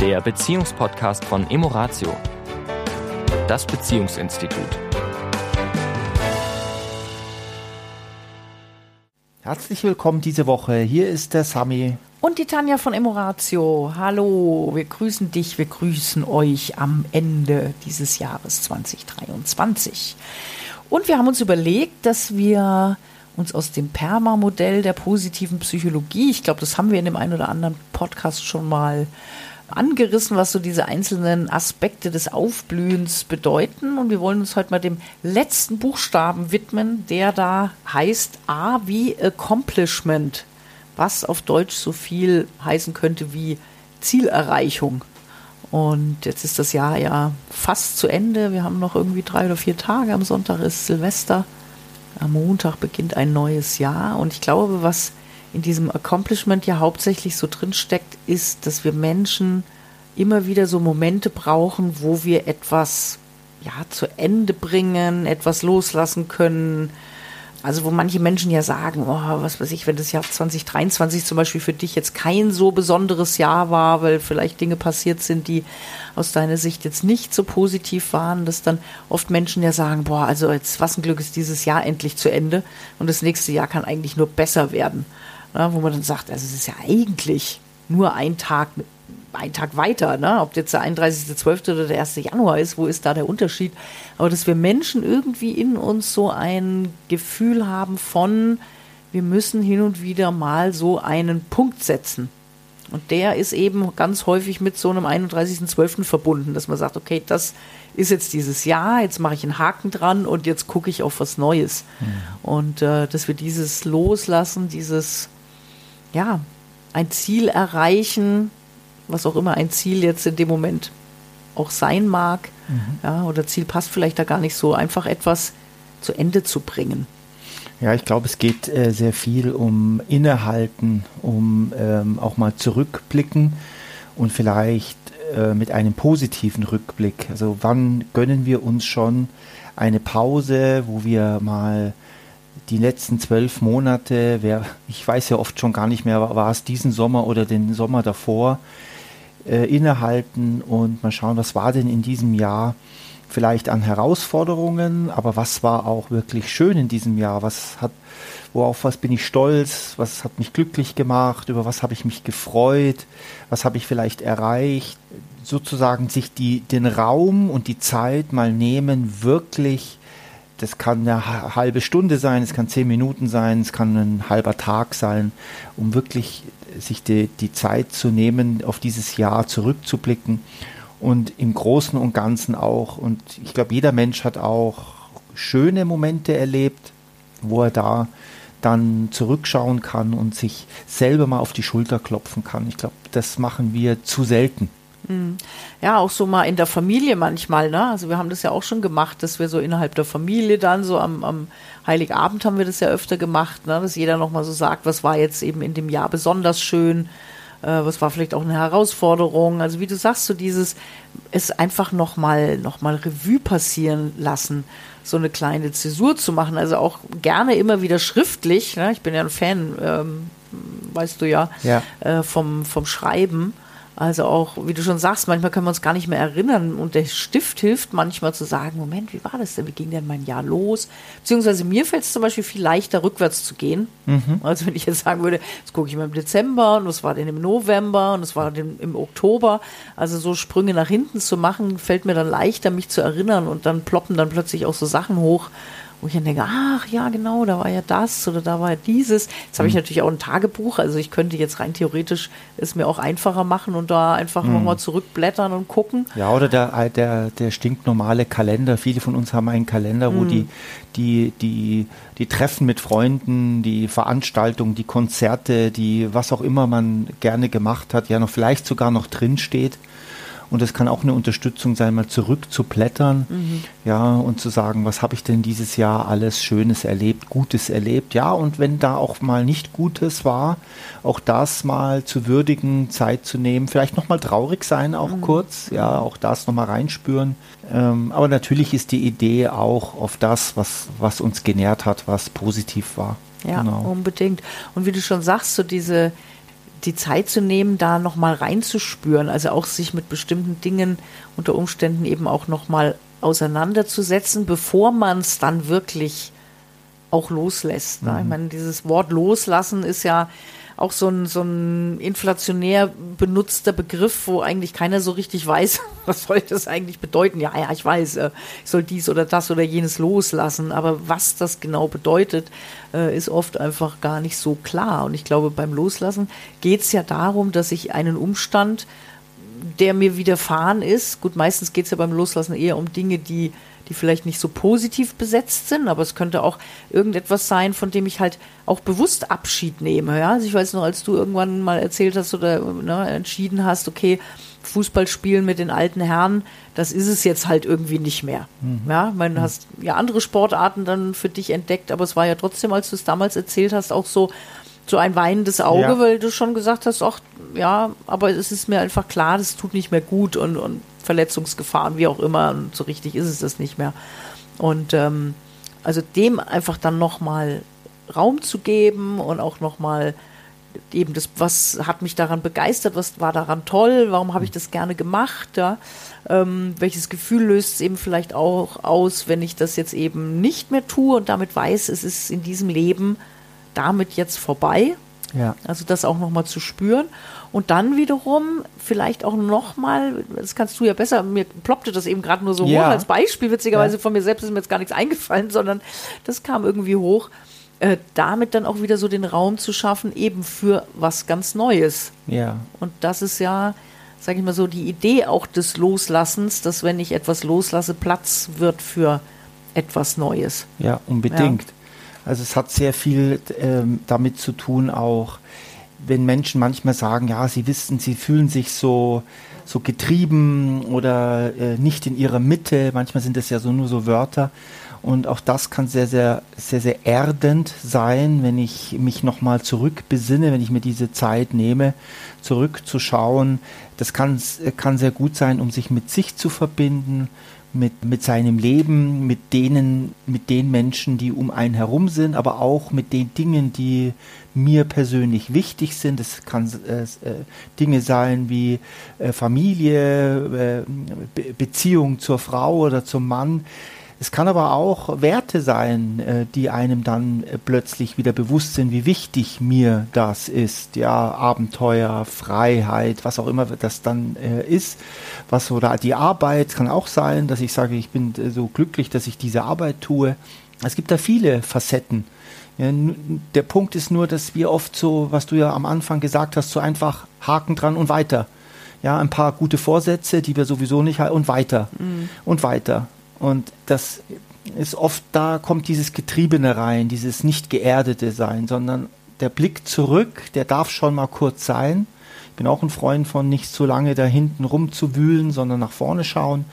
der Beziehungspodcast von Emoratio, das Beziehungsinstitut. Herzlich willkommen diese Woche. Hier ist der Sami. Und die Tanja von Emoratio. Hallo, wir grüßen dich, wir grüßen euch am Ende dieses Jahres 2023. Und wir haben uns überlegt, dass wir uns aus dem PERMA-Modell der positiven Psychologie, ich glaube, das haben wir in dem einen oder anderen Podcast schon mal angerissen, was so diese einzelnen Aspekte des Aufblühens bedeuten. Und wir wollen uns heute mal dem letzten Buchstaben widmen, der da heißt A wie Accomplishment, was auf Deutsch so viel heißen könnte wie Zielerreichung. Und jetzt ist das Jahr ja fast zu Ende. Wir haben noch irgendwie drei oder vier Tage. Am Sonntag ist Silvester. Am Montag beginnt ein neues Jahr. Und ich glaube, was in diesem Accomplishment ja hauptsächlich so drinsteckt, ist, dass wir Menschen immer wieder so Momente brauchen, wo wir etwas ja, zu Ende bringen, etwas loslassen können. Also wo manche Menschen ja sagen, oh, was weiß ich, wenn das Jahr 2023 zum Beispiel für dich jetzt kein so besonderes Jahr war, weil vielleicht Dinge passiert sind, die aus deiner Sicht jetzt nicht so positiv waren, dass dann oft Menschen ja sagen, boah, also jetzt was ein Glück ist dieses Jahr endlich zu Ende und das nächste Jahr kann eigentlich nur besser werden ne, wo man dann sagt, also es ist ja eigentlich nur ein Tag, ein Tag weiter, ne? ob jetzt der 31.12. oder der 1. Januar ist, wo ist da der Unterschied? Aber dass wir Menschen irgendwie in uns so ein Gefühl haben von, wir müssen hin und wieder mal so einen Punkt setzen. Und der ist eben ganz häufig mit so einem 31.12. verbunden, dass man sagt, okay, das ist jetzt dieses Jahr, jetzt mache ich einen Haken dran und jetzt gucke ich auf was Neues. Mhm. Und äh, dass wir dieses Loslassen, dieses ja, ein Ziel erreichen, was auch immer ein Ziel jetzt in dem Moment auch sein mag, mhm. ja, oder Ziel passt vielleicht da gar nicht so, einfach etwas zu Ende zu bringen. Ja, ich glaube, es geht äh, sehr viel um Innehalten, um ähm, auch mal zurückblicken und vielleicht äh, mit einem positiven Rückblick. Also wann gönnen wir uns schon eine Pause, wo wir mal die letzten zwölf Monate, wer, ich weiß ja oft schon gar nicht mehr, war es diesen Sommer oder den Sommer davor, äh, innehalten und mal schauen, was war denn in diesem Jahr vielleicht an Herausforderungen, aber was war auch wirklich schön in diesem Jahr, was hat, worauf was bin ich stolz, was hat mich glücklich gemacht, über was habe ich mich gefreut, was habe ich vielleicht erreicht, sozusagen sich die, den Raum und die Zeit mal nehmen, wirklich das kann eine halbe Stunde sein, es kann zehn Minuten sein, es kann ein halber Tag sein, um wirklich sich die, die Zeit zu nehmen, auf dieses Jahr zurückzublicken und im Großen und Ganzen auch. Und ich glaube, jeder Mensch hat auch schöne Momente erlebt, wo er da dann zurückschauen kann und sich selber mal auf die Schulter klopfen kann. Ich glaube, das machen wir zu selten. Hm. Ja, auch so mal in der Familie manchmal, ne? Also wir haben das ja auch schon gemacht, dass wir so innerhalb der Familie dann so am, am Heiligabend haben wir das ja öfter gemacht, ne? Dass jeder nochmal so sagt, was war jetzt eben in dem Jahr besonders schön, äh, was war vielleicht auch eine Herausforderung. Also wie du sagst, so dieses, es einfach nochmal noch mal Revue passieren lassen, so eine kleine Zäsur zu machen. Also auch gerne immer wieder schriftlich, ne? Ich bin ja ein Fan, ähm, weißt du ja, ja. Äh, vom, vom Schreiben. Also auch, wie du schon sagst, manchmal können wir uns gar nicht mehr erinnern und der Stift hilft manchmal zu sagen, Moment, wie war das denn? Wie ging denn mein Jahr los? Beziehungsweise mir fällt es zum Beispiel viel leichter, rückwärts zu gehen. Mhm. Also wenn ich jetzt sagen würde, jetzt gucke ich mal im Dezember und was war denn im November und was war denn im Oktober. Also so Sprünge nach hinten zu machen, fällt mir dann leichter, mich zu erinnern und dann ploppen dann plötzlich auch so Sachen hoch, wo ich dann denke, ach ja, genau, da war ja das oder da war ja dieses. Jetzt habe ich mhm. natürlich auch ein Tagebuch, also ich könnte jetzt rein theoretisch es mir auch einfacher machen und da einfach mhm. nochmal zurückblättern und gucken. Ja, oder der, der, der stinknormale Kalender. Viele von uns haben einen Kalender, wo mhm. die, die, die, die Treffen mit Freunden, die Veranstaltungen, die Konzerte, die was auch immer man gerne gemacht hat, ja noch vielleicht sogar noch drin steht. Und es kann auch eine Unterstützung sein, mal zurückzublättern, mhm. ja, und zu sagen, was habe ich denn dieses Jahr alles Schönes erlebt, Gutes erlebt, ja, und wenn da auch mal nicht Gutes war, auch das mal zu würdigen, Zeit zu nehmen, vielleicht nochmal traurig sein, auch mhm. kurz, ja, auch das nochmal reinspüren. Ähm, aber natürlich ist die Idee auch auf das, was, was uns genährt hat, was positiv war. Ja, genau. unbedingt. Und wie du schon sagst, so diese, die Zeit zu nehmen, da nochmal reinzuspüren, also auch sich mit bestimmten Dingen unter Umständen eben auch nochmal auseinanderzusetzen, bevor man es dann wirklich auch loslässt. Ne? Mhm. Ich meine, dieses Wort loslassen ist ja auch so ein, so ein inflationär benutzter Begriff, wo eigentlich keiner so richtig weiß, was soll das eigentlich bedeuten. Ja, ja, ich weiß, äh, ich soll dies oder das oder jenes loslassen, aber was das genau bedeutet, äh, ist oft einfach gar nicht so klar. Und ich glaube, beim Loslassen geht es ja darum, dass ich einen Umstand, der mir widerfahren ist, gut, meistens geht es ja beim Loslassen eher um Dinge, die die vielleicht nicht so positiv besetzt sind, aber es könnte auch irgendetwas sein, von dem ich halt auch bewusst Abschied nehme. Ja? Also ich weiß noch, als du irgendwann mal erzählt hast oder ne, entschieden hast, okay, Fußball spielen mit den alten Herren, das ist es jetzt halt irgendwie nicht mehr. Mhm. Ja, man mhm. hast ja andere Sportarten dann für dich entdeckt, aber es war ja trotzdem, als du es damals erzählt hast, auch so, so ein weinendes Auge, ja. weil du schon gesagt hast, ach ja, aber es ist mir einfach klar, das tut nicht mehr gut und, und Verletzungsgefahren, wie auch immer, und so richtig ist es das nicht mehr. Und ähm, also dem einfach dann nochmal Raum zu geben und auch nochmal eben das, was hat mich daran begeistert, was war daran toll, warum habe ich das gerne gemacht, ja? ähm, welches Gefühl löst es eben vielleicht auch aus, wenn ich das jetzt eben nicht mehr tue und damit weiß, es ist in diesem Leben damit jetzt vorbei. Ja. Also das auch nochmal zu spüren. Und dann wiederum vielleicht auch nochmal, das kannst du ja besser, mir ploppte das eben gerade nur so ja. hoch als Beispiel, witzigerweise ja. von mir selbst ist mir jetzt gar nichts eingefallen, sondern das kam irgendwie hoch, äh, damit dann auch wieder so den Raum zu schaffen, eben für was ganz Neues. Ja. Und das ist ja, sage ich mal so, die Idee auch des Loslassens, dass wenn ich etwas loslasse, Platz wird für etwas Neues. Ja, unbedingt. Ja. Also es hat sehr viel ähm, damit zu tun, auch wenn Menschen manchmal sagen, ja, sie wissen, sie fühlen sich so, so getrieben oder äh, nicht in ihrer Mitte. Manchmal sind das ja so nur so Wörter. Und auch das kann sehr, sehr, sehr, sehr erdend sein, wenn ich mich nochmal zurückbesinne, wenn ich mir diese Zeit nehme, zurückzuschauen. Das kann, kann sehr gut sein, um sich mit sich zu verbinden, mit, mit seinem Leben, mit denen, mit den Menschen, die um einen herum sind, aber auch mit den Dingen, die mir persönlich wichtig sind. Es kann äh, äh, Dinge sein wie äh, Familie, äh, Be Beziehung zur Frau oder zum Mann. Es kann aber auch Werte sein, äh, die einem dann äh, plötzlich wieder bewusst sind, wie wichtig mir das ist. Ja, Abenteuer, Freiheit, was auch immer das dann äh, ist. Was oder die Arbeit kann auch sein, dass ich sage, ich bin so glücklich, dass ich diese Arbeit tue. Es gibt da viele Facetten. Ja, der Punkt ist nur, dass wir oft so, was du ja am Anfang gesagt hast, so einfach Haken dran und weiter. Ja, ein paar gute Vorsätze, die wir sowieso nicht haben und weiter mhm. und weiter. Und das ist oft, da kommt dieses Getriebene rein, dieses nicht geerdete Sein, sondern der Blick zurück, der darf schon mal kurz sein. Ich bin auch ein Freund von nicht so lange da hinten rumzuwühlen, sondern nach vorne schauen,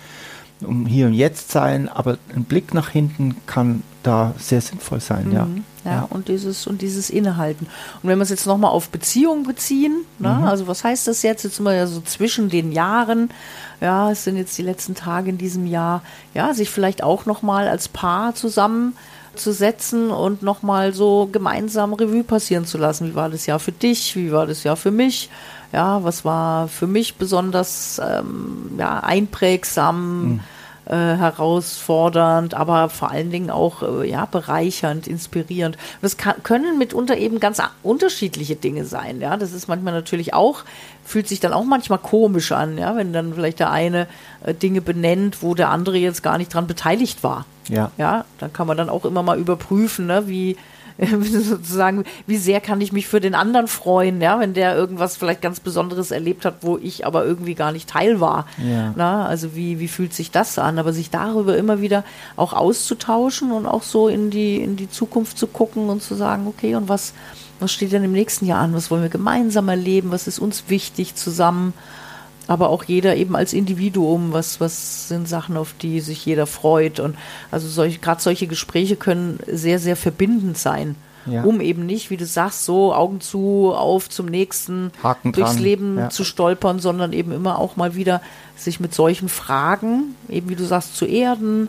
um hier und jetzt sein. Aber ein Blick nach hinten kann da sehr sinnvoll sein, mhm. ja. Ja, ja, und dieses und dieses Innehalten. Und wenn wir es jetzt nochmal auf Beziehungen beziehen, ne, mhm. also was heißt das jetzt? Jetzt sind wir ja so zwischen den Jahren, ja, es sind jetzt die letzten Tage in diesem Jahr, ja, sich vielleicht auch nochmal als Paar zusammenzusetzen und nochmal so gemeinsam Revue passieren zu lassen. Wie war das Jahr für dich? Wie war das Jahr für mich? Ja, was war für mich besonders ähm, ja, einprägsam? Mhm äh, herausfordernd, aber vor allen Dingen auch äh, ja, bereichernd, inspirierend. Und das kann, können mitunter eben ganz unterschiedliche Dinge sein. Ja, das ist manchmal natürlich auch fühlt sich dann auch manchmal komisch an, ja, wenn dann vielleicht der eine äh, Dinge benennt, wo der andere jetzt gar nicht dran beteiligt war. Ja. Ja, dann kann man dann auch immer mal überprüfen, ne, wie sozusagen, wie sehr kann ich mich für den anderen freuen, ja, wenn der irgendwas vielleicht ganz Besonderes erlebt hat, wo ich aber irgendwie gar nicht Teil war. Ja. Na, also wie, wie fühlt sich das an? Aber sich darüber immer wieder auch auszutauschen und auch so in die, in die Zukunft zu gucken und zu sagen, okay, und was, was steht denn im nächsten Jahr an? Was wollen wir gemeinsam erleben? Was ist uns wichtig zusammen? Aber auch jeder eben als Individuum, was, was sind Sachen, auf die sich jeder freut. Und also solch, gerade solche Gespräche können sehr, sehr verbindend sein. Ja. Um eben nicht, wie du sagst, so Augen zu, auf zum nächsten, Haken durchs dran. Leben ja. zu stolpern, sondern eben immer auch mal wieder sich mit solchen Fragen, eben wie du sagst, zu erden,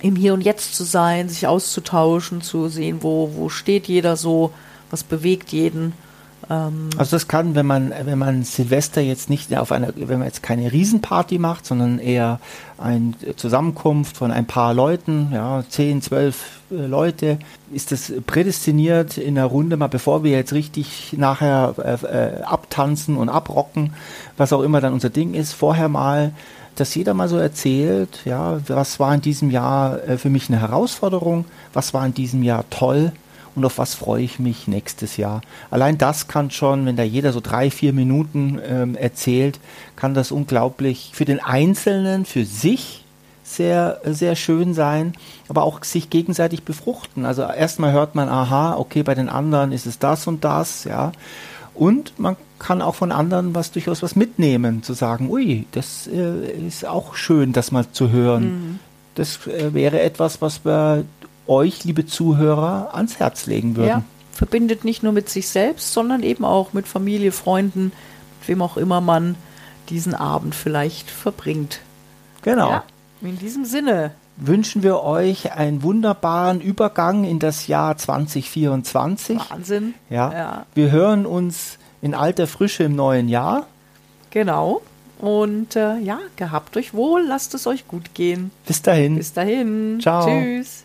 im Hier und Jetzt zu sein, sich auszutauschen, zu sehen, wo, wo steht jeder so, was bewegt jeden also das kann, wenn man, wenn man Silvester jetzt nicht auf einer, wenn man jetzt keine Riesenparty macht, sondern eher eine Zusammenkunft von ein paar Leuten, ja, zehn, zwölf äh, Leute, ist das prädestiniert in der Runde mal, bevor wir jetzt richtig nachher äh, äh, abtanzen und abrocken, was auch immer dann unser Ding ist, vorher mal dass jeder mal so erzählt, ja, was war in diesem Jahr äh, für mich eine Herausforderung, was war in diesem Jahr toll und auf was freue ich mich nächstes Jahr. Allein das kann schon, wenn da jeder so drei, vier Minuten ähm, erzählt, kann das unglaublich für den Einzelnen, für sich sehr, sehr schön sein, aber auch sich gegenseitig befruchten. Also erstmal hört man, aha, okay, bei den anderen ist es das und das, ja. Und man kann auch von anderen was durchaus was mitnehmen, zu sagen, ui, das äh, ist auch schön, das mal zu hören. Mhm. Das äh, wäre etwas, was wir euch, liebe Zuhörer, ans Herz legen würden. Ja, verbindet nicht nur mit sich selbst, sondern eben auch mit Familie, Freunden, mit wem auch immer man diesen Abend vielleicht verbringt. Genau. Ja, in diesem Sinne wünschen wir euch einen wunderbaren Übergang in das Jahr 2024. Wahnsinn. Ja. ja. Wir hören uns in alter Frische im neuen Jahr. Genau. Und äh, ja, gehabt euch wohl, lasst es euch gut gehen. Bis dahin. Bis dahin. Ciao. Tschüss.